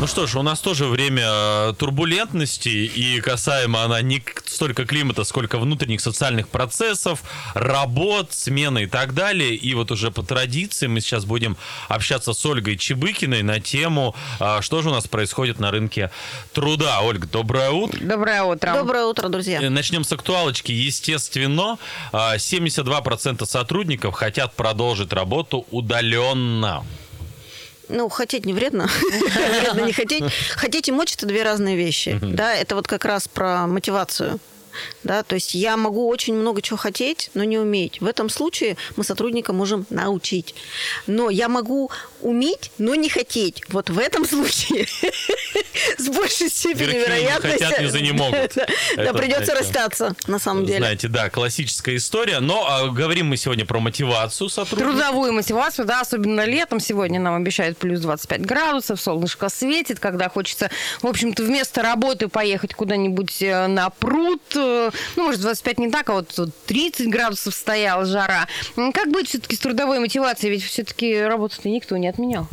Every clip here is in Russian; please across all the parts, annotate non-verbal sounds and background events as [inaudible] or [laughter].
Ну что ж, у нас тоже время э, турбулентности, и касаемо она не столько климата, сколько внутренних социальных процессов, работ, смены и так далее. И вот уже по традиции мы сейчас будем общаться с Ольгой Чебыкиной на тему, э, что же у нас происходит на рынке труда. Ольга, доброе утро. Доброе утро. Доброе утро, друзья. Э, Начнем с актуалочки. Естественно, э, 72% сотрудников хотят продолжить работу удаленно. Ну, хотеть не вредно. [laughs] Вредно не хотеть. Хотеть и мочь – это две разные вещи. Да, это вот как раз про мотивацию. Да, то есть я могу очень много чего хотеть, но не уметь. В этом случае мы сотрудника можем научить. Но я могу уметь, но не хотеть. Вот в этом случае [laughs] с большей степенью вероятности... хотят, низы не могут. [laughs] Да, придется расстаться, на самом деле. Знаете, да, классическая история. Но а, говорим мы сегодня про мотивацию сотрудников. Трудовую мотивацию, да, особенно летом. Сегодня нам обещают плюс 25 градусов, солнышко светит, когда хочется, в общем-то, вместо работы поехать куда-нибудь э, на пруд. Ну, может, 25 не так, а вот тут 30 градусов стояла жара. Как быть все-таки с трудовой мотивацией? Ведь все-таки работу-то никто не отменял.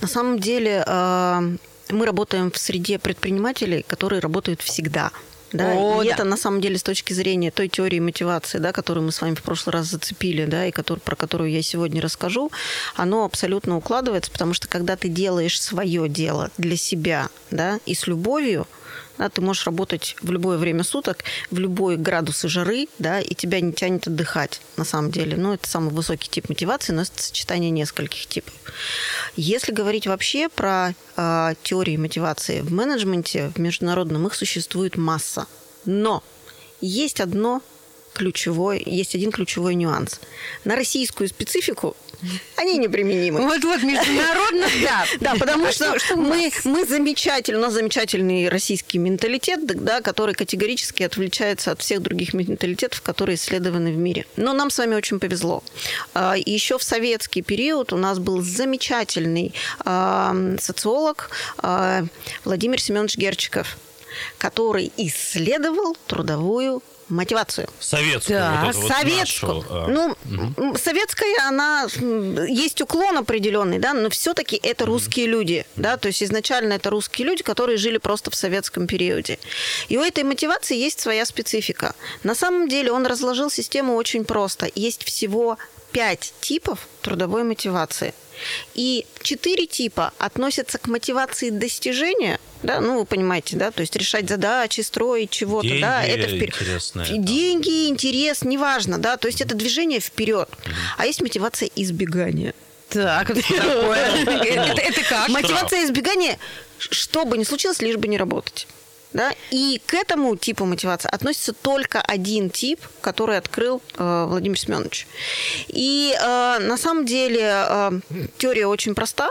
На самом деле э, мы работаем в среде предпринимателей, которые работают всегда. Да, О, и да. это на самом деле с точки зрения той теории мотивации, да, которую мы с вами в прошлый раз зацепили, да, и который, про которую я сегодня расскажу, оно абсолютно укладывается, потому что когда ты делаешь свое дело для себя, да, и с любовью, да, ты можешь работать в любое время суток, в любой градус и жары, да, и тебя не тянет отдыхать, на самом деле. Ну, это самый высокий тип мотивации, но это сочетание нескольких типов. Если говорить вообще про э, теории мотивации в менеджменте, в международном их существует масса. Но есть одно ключевой, есть один ключевой нюанс. На российскую специфику они неприменимы. Вот-вот, международно, да. [laughs] Да, потому что, мы, мы замечательный, у нас замечательный российский менталитет, да, который категорически отличается от всех других менталитетов, которые исследованы в мире. Но нам с вами очень повезло. А, Еще в советский период у нас был замечательный а, социолог а, Владимир Семенович Герчиков, который исследовал трудовую мотивацию. Советскую. Да, вот вот советскую. нашу, а, ну, м, советская, она есть уклон определенный, да, но все-таки это русские люди, да, то есть изначально это русские люди, которые жили просто в советском периоде. И у этой мотивации есть своя специфика. На самом деле он разложил систему очень просто. Есть всего пять типов трудовой мотивации. И четыре типа относятся к мотивации достижения, да, ну вы понимаете, да, то есть решать задачи, строить чего-то, да, это впер- интересные, там. деньги, интерес, неважно, да, то есть это движение вперед. А есть мотивация избегания. Так, [laughs] это как? Мотивация избегания, что бы ни случилось, лишь бы не работать. Да? И к этому типу мотивации относится только один тип, который открыл э, Владимир Семенович. И э, на самом деле э, теория очень проста.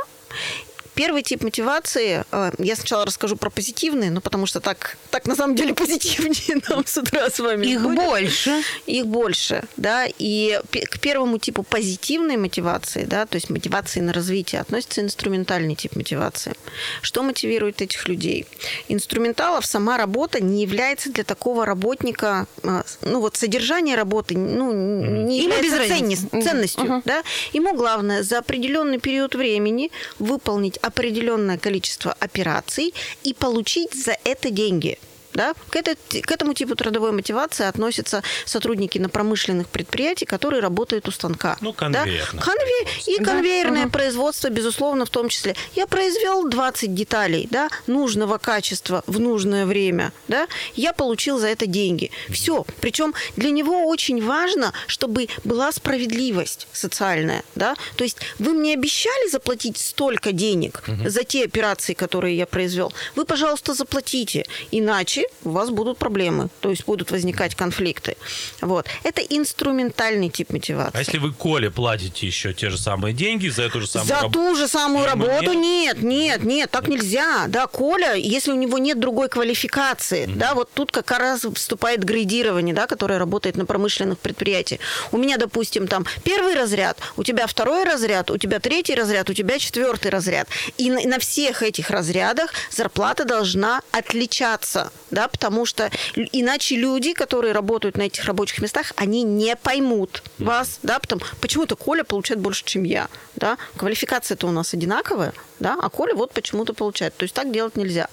Первый тип мотивации, э, я сначала расскажу про позитивные, ну потому что так, так на самом деле [laughs] позитивнее нам с утра с вами Их будет. больше. Их больше, да, и к первому типу позитивной мотивации, да, то есть мотивации на развитие, относится инструментальный тип мотивации. Что мотивирует этих людей? Инструменталов сама работа не является для такого работника, э, ну вот содержание работы, ну, не Ему является ценностью, Мгм. да. Ему главное за определенный период времени выполнить определенное количество операций и получить за это деньги. Да? К, это- к этому типу трудовой мотивации относятся сотрудники на промышленных предприятиях, которые работают у станка. Ну, да? конвейерное Конве- И Да, конвейерное ага. производство, безусловно, в том числе. Я произвел 20 деталей да, нужного качества в нужное время. Да? Я получил за это деньги. Все. Причем для него очень важно, чтобы была справедливость социальная. Да? То есть вы мне обещали заплатить столько денег за те операции, которые я произвел. Вы, пожалуйста, заплатите. Иначе у вас будут проблемы. То есть будут возникать конфликты. Вот. Это инструментальный тип мотивации. А если вы Коле платите еще те же самые деньги за эту же самую За раб- ту же самую работу нет? нет, нет, так нельзя. Да, Коля, если у него нет другой квалификации, да, вот тут как раз вступает градирование, да, которое работает на промышленных предприятиях. У меня, допустим, там первый разряд, у тебя второй разряд, у тебя третий разряд, у тебя четвертый разряд. И на всех этих разрядах зарплата должна отличаться, да, потому что иначе люди, которые работают на этих рабочих местах, они не поймут вас, да, потому почему-то Коля получает больше, чем я, да, квалификация-то у нас одинаковая, да, а Коля вот почему-то получает, то есть так делать нельзя.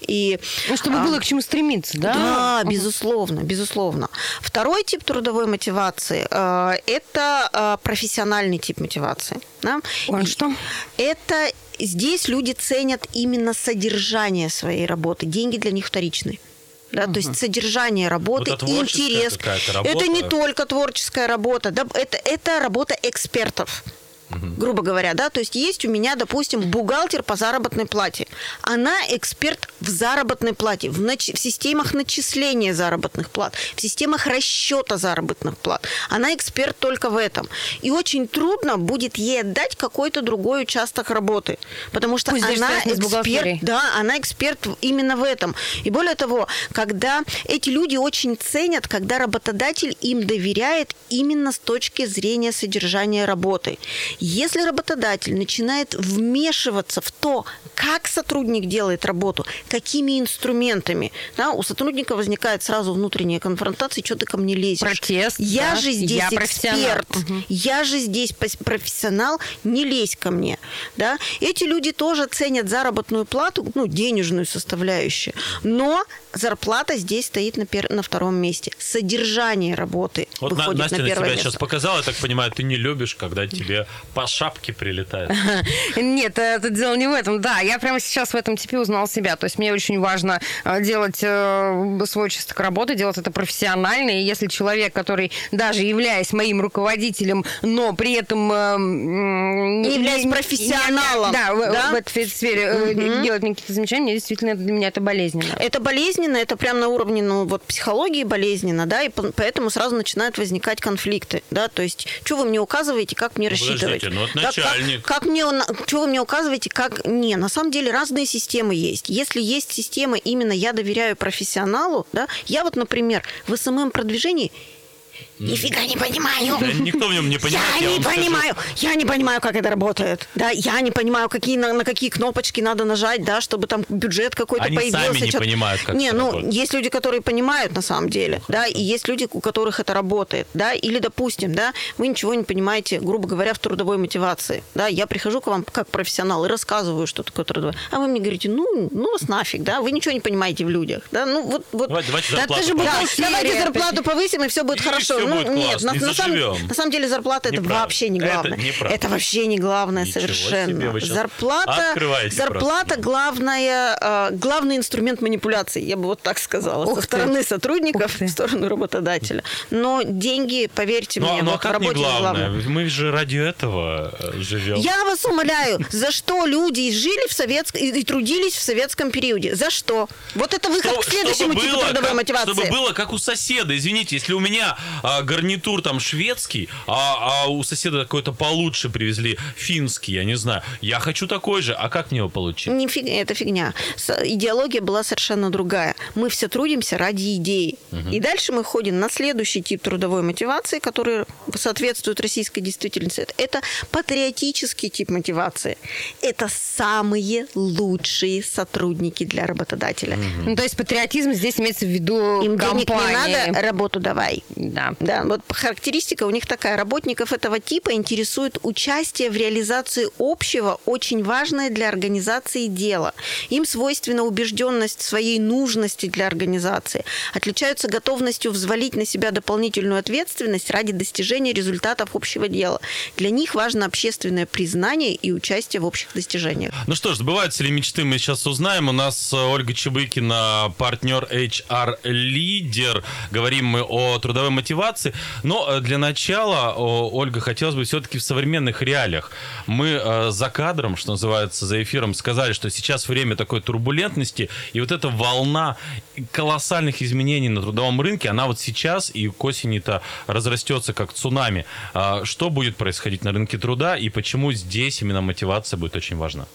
И Ну, чтобы а, было к чему стремиться, да? да, безусловно, безусловно. Второй тип трудовой мотивации э, это э, профессиональный тип мотивации. да. Он И что? Это здесь люди ценят именно содержание своей работы. Деньги для них вторичны. Да, То есть содержание работы, это творческая интерес. работа. Это не только творческая работа, да, это, это работа экспертов грубо говоря, да, то есть есть у меня, допустим, бухгалтер по заработной плате. Она эксперт в заработной плате, в, нач- в системах начисления заработных плат, в системах расчета заработных плат. Она эксперт только в этом. И очень трудно будет ей отдать какой-то другой участок работы, потому что Пусть она эксперт, да, она эксперт именно в этом. И более того, когда эти люди очень ценят, когда работодатель им доверяет именно с точки зрения содержания работы. Если работодатель начинает вмешиваться в то, как сотрудник делает работу, какими инструментами, да, у сотрудника возникает сразу внутренняя конфронтация, что ты ко мне лезешь? Протест, Я да, же здесь я эксперт, Мгм. я же здесь профессионал, не лезь ко мне. Да? Эти люди тоже ценят заработную плату, ну, денежную составляющую, но зарплата здесь стоит на, пер- на втором месте. Содержание работы Вот На- выходит Настя на на первое тебя место. сейчас показала, я так понимаю, ты не любишь, когда тебе по шапке прилетает. [laughs] Нет, это дело не в этом. Да, я прямо сейчас в этом типе узнал себя. То есть мне очень важно э, делать э, свой участок работы, делать это профессионально. И если человек, который даже являясь моим руководителем, но при этом... э, Не являясь профессионалом, да, в- да? в этой сфере делать мне какие-то замечания, действительно это- для меня это болезненно. Это болезненно, это прям на уровне ну, вот, психологии болезненно, да, и по- поэтому сразу начинают возникать конфликты, да, то есть, что вы мне указываете, как мне Ну, рассчитывать? Подождите, ну, вот Да, как- начальник. Как, мне, что вы мне указываете, как... Не, на самом деле разные системы есть. Если есть система именно «я доверяю профессионалу», да, я вот, например, в СММ-продвижении нифига не понимаю. Да никто в нем не понимает, Я, я не вам скажу. понимаю, я не понимаю, как это работает. Да, я не понимаю, какие, на, на какие кнопочки надо нажать, да, чтобы там бюджет какой-то Они появился. сами не что-то. понимают, как Не, это ну, работает. есть люди, которые понимают на самом деле, да, и есть люди, у которых это работает, да, или, допустим, да, вы ничего не понимаете, грубо говоря, в трудовой мотивации, да, я прихожу к вам как профессионал и рассказываю, что такое трудовой, а вы мне говорите, ну, ну вас нафиг, да, вы ничего не понимаете в людях, да, ну, вот, вот. Давайте- давайте Да зарплату ты же повысим. Да, давайте зарплату повысим, и все будет И всё ну, будет нет, классно, на, на самом, на самом деле зарплата это Неправда. вообще не Это главное. неправда. Это вообще не главное Ничего совершенно. себе, вы щас зарплата, открываете зарплата просто. главная, э, главный инструмент манипуляции, я бы вот так сказала, Ух со ты. стороны сотрудников в сторону работодателя. Но деньги, поверьте Ну, а- мне, ну а вот в как не работе не главное? главное. Мы же ради этого э, живем. Я вас умоляю, за что люди жили в советском и, и трудились в советском периоде? За что? Вот это выход Что- к следующему типу трудовой как- мотивации. Чтобы было как у соседа. Извините, если у меня а, гарнитур там шведский, а, а у соседа какой-то получше привезли финский, я не знаю. Я хочу такой же. А как мне его получить? Не фиг- это фигня. С- Идеология была совершенно другая. Мы все трудимся ради идеи. И дальше мы ходим на следующий тип трудовой мотивации, который соответствует российской действительности. Это патриотический тип мотивации. Это самые лучшие сотрудники для работодателя. Ну, то есть патриотизм здесь имеется в виду Им денег компании. не надо, работу давай. Да. Да, вот характеристика у них такая. Работников этого типа интересует участие в реализации общего, очень важное для организации дела. Им свойственна убежденность в своей нужности для организации. Отличаются готовностью взвалить на себя дополнительную ответственность ради достижения результатов общего дела. Для них важно общественное признание и участие в общих достижениях. Ну что ж, сбываются ли мечты, мы сейчас узнаем. У нас э, Ольга Чебыкина, партнер HR-лидер. Говорим мы о трудовой мотивации. Но э, для начала, Ольга, хотелось бы все-таки в современных реалиях. Мы э, за кадром, что называется, за эфиром сказали, что сейчас время такой турбулентности, и вот эта волна колоссальных изменений на трудовом рынке, она вот сейчас и к осени-то разрастется как цунами. А Что будет происходить на рынке труда и почему здесь именно мотивация будет очень важна?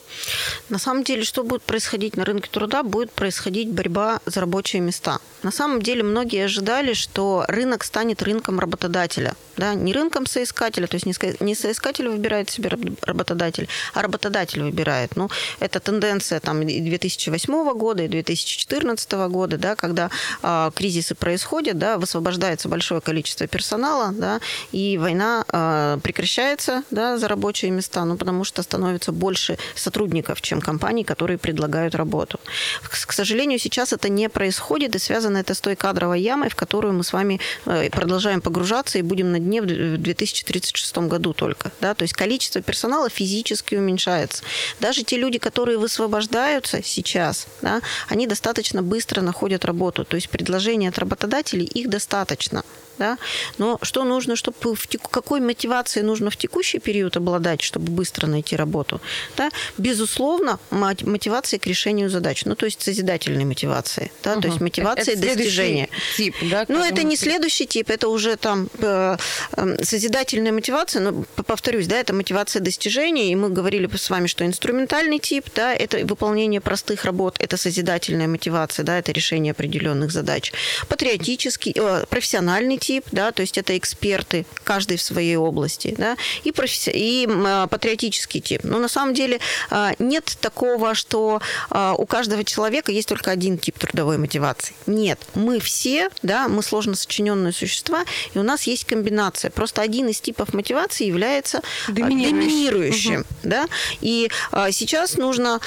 На самом деле, что будет происходить на рынке труда? Будет происходить борьба за рабочие места. На самом деле, многие ожидали, что рынок станет станет рынком работодателя. Да? Не рынком соискателя, то есть не соискатель выбирает себе работодатель, а работодатель выбирает. Ну, это тенденция там, и 2008 года, и 2014 года, да, когда э, кризисы происходят, да, высвобождается большое количество персонала, да, и война э, прекращается да, за рабочие места, ну, потому что становится больше сотрудников, чем компаний, которые предлагают работу. К сожалению, сейчас это не происходит, и связано это с той кадровой ямой, в которую мы с вами э, продолжаем погружаться и будем на дне в 2036 году только. Да? То есть количество персонала физически уменьшается. Даже те люди, которые высвобождаются сейчас, да, они достаточно быстро находят работу. То есть предложения от работодателей их достаточно да? Но что нужно, чтобы в теку, какой мотивацией нужно в текущий период обладать, чтобы быстро найти работу? Да? Безусловно, мотивация к решению задач, ну то есть созидательной мотивации, да? угу. то есть мотивация это достижения. Тип, да? Ну это не следующий тип, это уже там э, э, созидательная мотивация, но повторюсь, да, это мотивация достижения, и мы говорили с вами, что инструментальный тип, да, это выполнение простых работ, это созидательная мотивация, да, это решение определенных задач. Патриотический, э, профессиональный тип тип, да, то есть это эксперты, каждый в своей области, да, и, професси... и а, патриотический тип. Но на самом деле а, нет такого, что а, у каждого человека есть только один тип трудовой мотивации. Нет, мы все, да, мы сложно сочиненные существа, и у нас есть комбинация. Просто один из типов мотивации является доминирующим, доминирующим угу. да, и сейчас нужно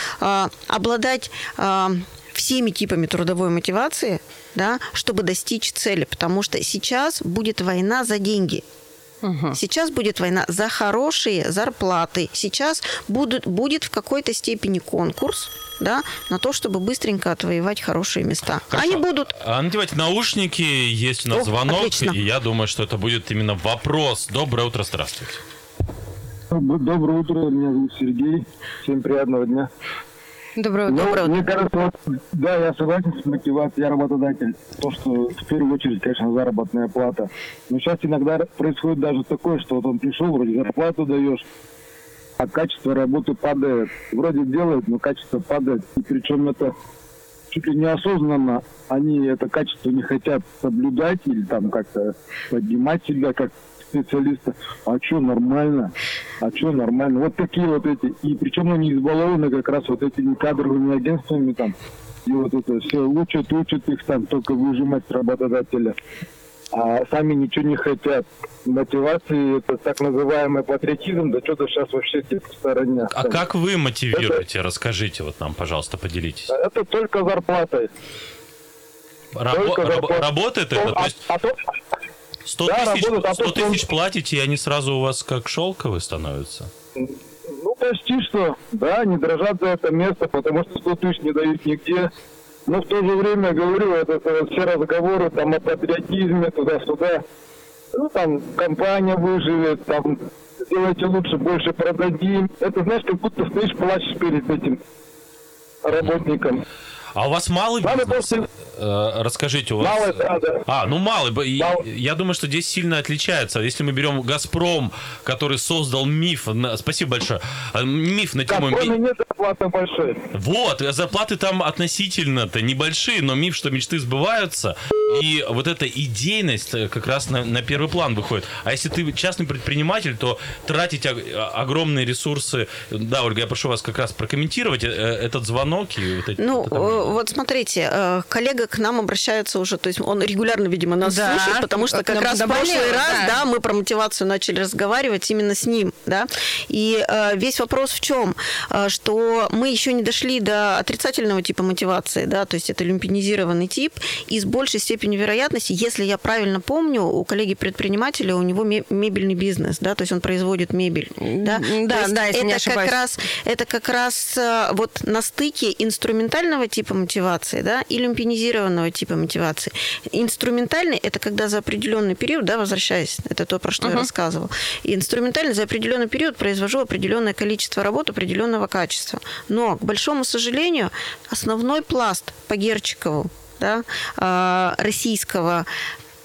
обладать всеми типами трудовой мотивации, да, чтобы достичь цели, потому что сейчас будет война за деньги. Угу. Сейчас будет война за хорошие зарплаты. Сейчас будут, будет в какой-то степени конкурс да, на то, чтобы быстренько отвоевать хорошие места. Хорошо. Они будут... А надевайте наушники, есть у нас О, звонок, отлично. и я думаю, что это будет именно вопрос. Доброе утро, здравствуйте. Доброе утро, меня зовут Сергей. Всем приятного дня. Доброе утро. Ну, мне кажется, вот, да, я согласен с мотивацией, я работодатель. То, что в первую очередь, конечно, заработная плата. Но сейчас иногда происходит даже такое, что вот он пришел, вроде зарплату даешь, а качество работы падает. Вроде делают, но качество падает. И причем это чуть ли неосознанно они это качество не хотят соблюдать или там как-то поднимать себя как специалиста. А что нормально? А что нормально? Вот такие вот эти. И причем они избалованы как раз вот этими кадровыми агентствами там. И вот это все учат, учат их там только выжимать работодателя. А сами ничего не хотят. Мотивации это так называемый патриотизм, да что-то сейчас вообще типа в стороне. А как вы мотивируете? Это, Расскажите вот нам, пожалуйста, поделитесь. Это только зарплатой. Рабо- зарплатой. Работает это? А, то есть... а, а 100 да, тысяч, работают, 100 тысяч платите, и они сразу у вас как шелковые становятся? Ну, почти что. Да, не дрожат за это место, потому что 100 тысяч не дают нигде. Но в то же время, говорю, это, это все разговоры там о патриотизме, туда-сюда. Ну, там, компания выживет, там, сделайте лучше, больше продадим. Это, знаешь, как будто стоишь, плачешь перед этим работником. А у вас малый бизнес? После... Э, расскажите, у вас... Малый, да, да. А, ну малый. малый. Я думаю, что здесь сильно отличается. Если мы берем «Газпром», который создал миф... Спасибо большое. Э, миф на тему... В нет зарплаты большие. Вот, зарплаты там относительно-то небольшие, но миф, что мечты сбываются. И вот эта идейность э, как раз на, на первый план выходит. А если ты частный предприниматель, то тратить огромные ресурсы... Да, Ольга, я прошу вас как раз прокомментировать этот звонок и вот эти... Ну, вот смотрите, э, коллега к нам обращается уже, то есть он регулярно, видимо, нас да. слушает, потому что как раз в прошлый раз, да. да, мы про мотивацию начали разговаривать именно с ним, да. И э, весь вопрос в чем, э, что мы еще не дошли до отрицательного типа мотивации, да, то есть это люмпинизированный тип, и с большей степенью вероятности, если я правильно помню, у коллеги предпринимателя у него мебельный бизнес, да, то есть он производит мебель, да. Да, да, если это не ошибаюсь. как раз это как раз вот на стыке инструментального типа типа мотивации, да, и люмпинизированного типа мотивации. Инструментальный – это когда за определенный период, да, возвращаясь, это то, про что uh-huh. я рассказывал, и инструментальный за определенный период произвожу определенное количество работ определенного качества. Но, к большому сожалению, основной пласт по Герчикову, да, а, российского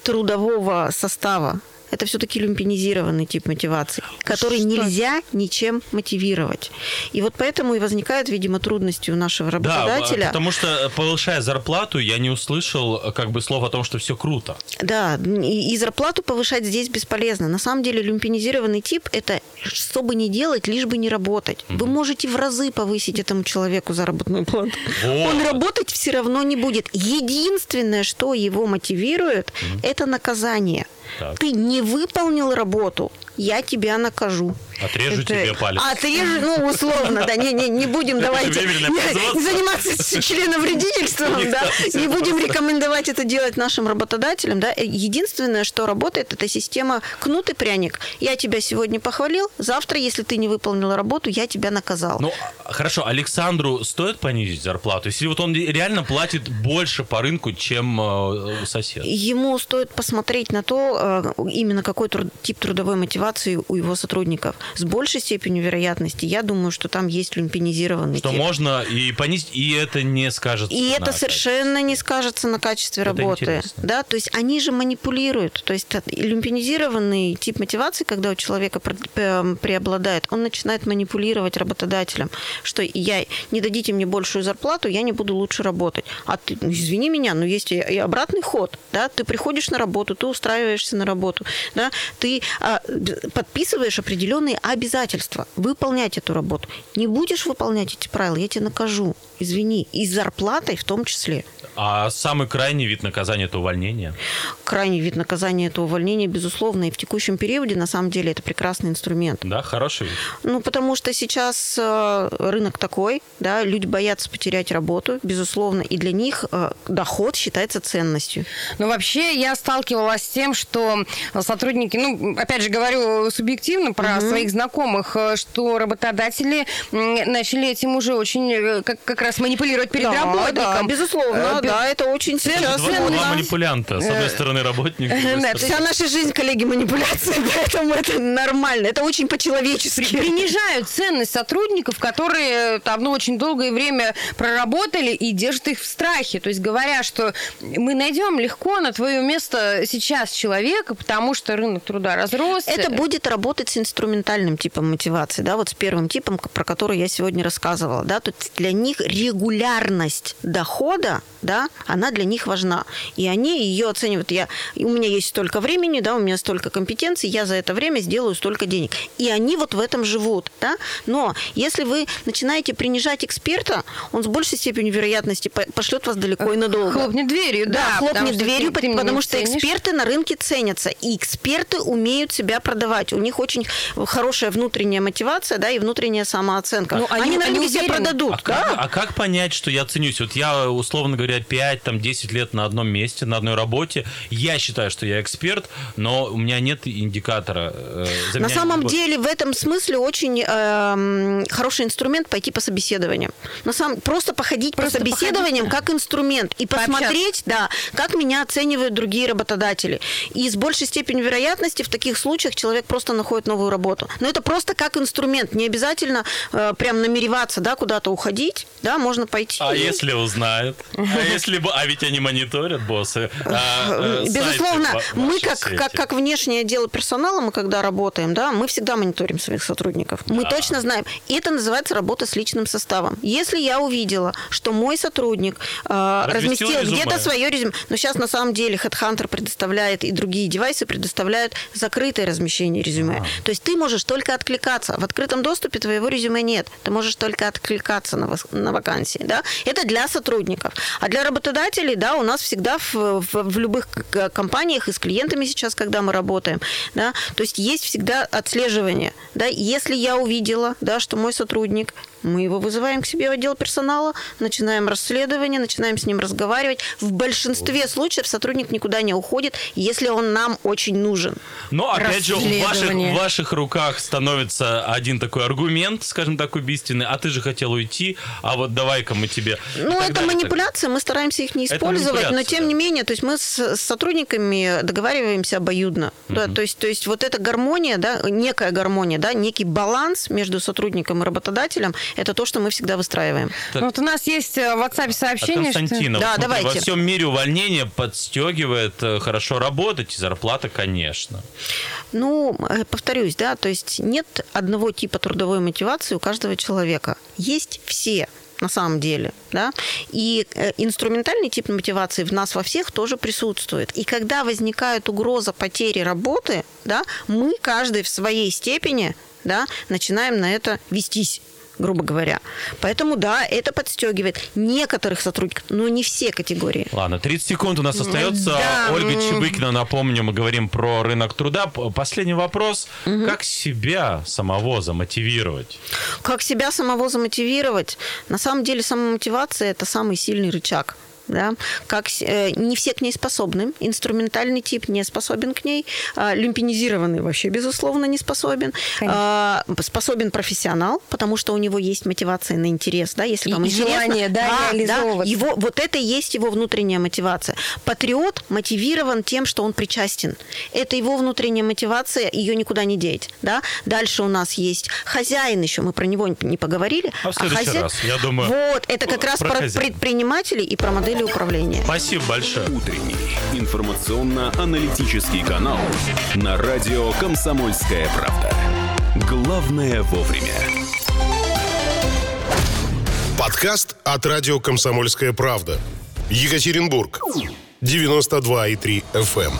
трудового состава это все-таки люмпинизированный тип мотивации, который Что? нельзя ничем мотивировать. И вот поэтому и возникают, видимо, трудности у нашего Да, работодателя. потому что, э, повышая зарплату, я не услышал э, как бы слов о том, что все круто. Да, и, и зарплату повышать здесь бесполезно. На самом деле люмпинизированный тип – это что бы ни делать, лишь бы не работать. Вы можете в разы повысить этому человеку заработную плату. Вот. Он работать все равно не будет. Единственное, что его мотивирует, это наказание. Так. Ты не выполнил работу, я тебя накажу. Отрежу Это- тебе палец. Отрежу, ну, условно, да, не, не, не будем давайте не, [laughs] заниматься [laughs] членовредительством, да, не будем рекомендовать это делать нашим работодателям, да. Единственное, что работает, это система кнут и пряник. Я тебя сегодня похвалил, завтра, если ты не выполнил работу, я тебя наказал. Ну, хорошо, Александру стоит понизить зарплату? Если вот он реально платит больше по рынку, чем э, сосед. Ему стоит посмотреть на то, э, именно какой труд- тип трудовой мотивации у его сотрудников. С большей степенью вероятности, я думаю, что там есть люмпинизированный Что тип. можно и понизить, и это не скажется. И это качестве. совершенно не скажется на качестве Это работы. интересно. Да, то есть они же манипулируют. То есть люмпинизированный тип мотивации, когда у человека пе- преобладает, он начинает манипулировать работодателем, что я не дадите мне большую зарплату, я не буду лучше работать. А ты, ну, извини меня, но есть и обратный ход. Да? Ты приходишь на работу, ты устраиваешься на работу, да? ты а, подписываешь определенные обязательства выполнять эту работу. Не будешь выполнять эти правила, я тебя накажу. Извини. И с зарплатой в том числе. А самый крайний вид наказания это увольнение. Крайний вид наказания это увольнение, безусловно, и в текущем периоде на самом деле это прекрасный инструмент. Да, хороший вид. Ну, потому что сейчас э, рынок такой, да, люди боятся потерять работу, безусловно, и для них э, доход считается ценностью. Ну, вообще, я сталкивалась с тем, что сотрудники, ну, опять же, говорю субъективно про своих знакомых, э, что работодатели начали этим уже очень как, как раз манипулировать перед да, работником. да, безусловно, Э, да, это очень сейчас Два, манипулянта. С одной стороны работник, с другой Да, стороны- Вся наша жизнь, коллеги, манипуляции, [laughs] поэтому это нормально, это очень по-человечески. принижают ценность сотрудников, которые там ну, очень долгое время проработали и держат их в страхе. То есть говоря, что мы найдем легко на твое место сейчас человека, потому что рынок труда разросся. Это будет работать с инструментальным типом мотивации, да, вот с первым типом, про который я сегодня рассказывала, да, то есть для них регулярность дохода, да, она для них важна, и они ее оценивают. Я, у меня есть столько времени, да, у меня столько компетенций, я за это время сделаю столько денег, и они вот в этом живут, да. Но если вы начинаете принижать эксперта, он с большей степенью вероятности по- пошлет вас далеко и надолго. Хлопнет дверью, да. Да, потому хлопнет что дверью, ты- ты меня потому что ценишь. эксперты на рынке ценятся, и эксперты умеют себя продавать. У них очень хорошая внутренняя мотивация, да, и внутренняя самооценка. Ну, они- они, на они рынке себя уверены. продадут, А как, да? а как понять, что я ценюсь? Вот я, условно говоря, 5-10 лет на одном месте, на одной работе. Я считаю, что я эксперт, но у меня нет индикатора. э, за На самом не- деле в этом смысле очень эм, хороший инструмент пойти по собеседованиям. На самом просто походить Просто по собеседованиям как инструмент и Пообщаться. посмотреть, да, как меня оценивают другие работодатели. И с большей степенью вероятности в таких случаях человек просто находит новую работу. Но это просто как инструмент, не обязательно э, прям намереваться, да, куда-то уходить, да, можно пойти. А и- если узнают? А если бы... А ведь они мониторят, боссы. а, э, сайты Безусловно, мы как, сети. как, как внешнее дело персонала, мы когда работаем, да, мы всегда мониторим своих сотрудников. Мы Да. точно знаем. И это называется работа с личным составом. Если я увидела, что мой сотрудник э, Разместил где-то свое резюме, но сейчас на самом деле HeadHunter предоставляет и другие девайсы предоставляют закрытое размещение резюме. То есть ты можешь только откликаться. В открытом доступе твоего резюме нет. Ты можешь только откликаться на, вос- на вакансии. Да? Это для сотрудников. А для работодателей, да, у нас всегда в, в- в любых компаниях и с клиентами сейчас, когда мы работаем, да, то есть есть всегда отслеживание. Да? Если я увидела, да, что мой сотрудник, мы его вызываем к себе в отдел персонала, начинаем расследование, начинаем с ним разговаривать. В большинстве случаев сотрудник никуда не уходит, если он нам очень нужен. Но опять же, в ваших, в ваших руках становится один такой аргумент, скажем так, убийственный, а ты же хотел уйти, а вот давай-ка мы тебе... Ну, это далее. манипуляция, мы стараемся их не использовать, но тем да. не менее, то есть мы с, с сотрудниками договариваемся обоюдно. Да, то, есть, то есть вот эта гармония, да, некая гармония, да, некий баланс между сотрудником и работодателем, это то, что мы всегда выстраиваем. Ну, вот у нас есть э, в WhatsApp От сообщение, что... Константина. Да, смотри, давайте. Во всем мире увольнение подстегивает э, хорошо работать, и зарплата, конечно. Ну, э, повторюсь, да, то есть нет одного типа трудовой мотивации у каждого человека. Есть все на самом деле, да, и инструментальный тип мотивации в нас во всех тоже присутствует. И когда возникает угроза потери работы, да, мы каждый в своей степени, да, начинаем на это вестись грубо говоря. Поэтому, да, это подстегивает некоторых сотрудников, но не все категории. Ладно, 30 секунд у нас остается. Да, Ольга. Чебыкина, напомню, мы говорим про рынок труда. Последний вопрос. Как себя самого замотивировать? Как себя самого замотивировать? На самом деле самомотивация – это самый сильный рычаг. Да? Как, э, не все к ней способны. Инструментальный тип не способен к ней. А, люмпинизированный вообще, безусловно, не способен. А, способен профессионал, потому что у него есть мотивация на интерес. Да? Если вам и интересно, желание, да, реализовываться. его, вот это и есть его внутренняя мотивация. Патриот мотивирован тем, что он причастен. Это его внутренняя мотивация, ее никуда не деть. Да? Дальше у нас есть хозяин еще, мы про него не поговорили. А в следующий хозя- раз, я думаю, Вот, это как раз про про предпринимателей и про управления. Спасибо большое. Утренний информационно-аналитический канал на радио «Комсомольская правда». Главное вовремя. Подкаст от радио «Комсомольская правда». Екатеринбург. 92,3 FM.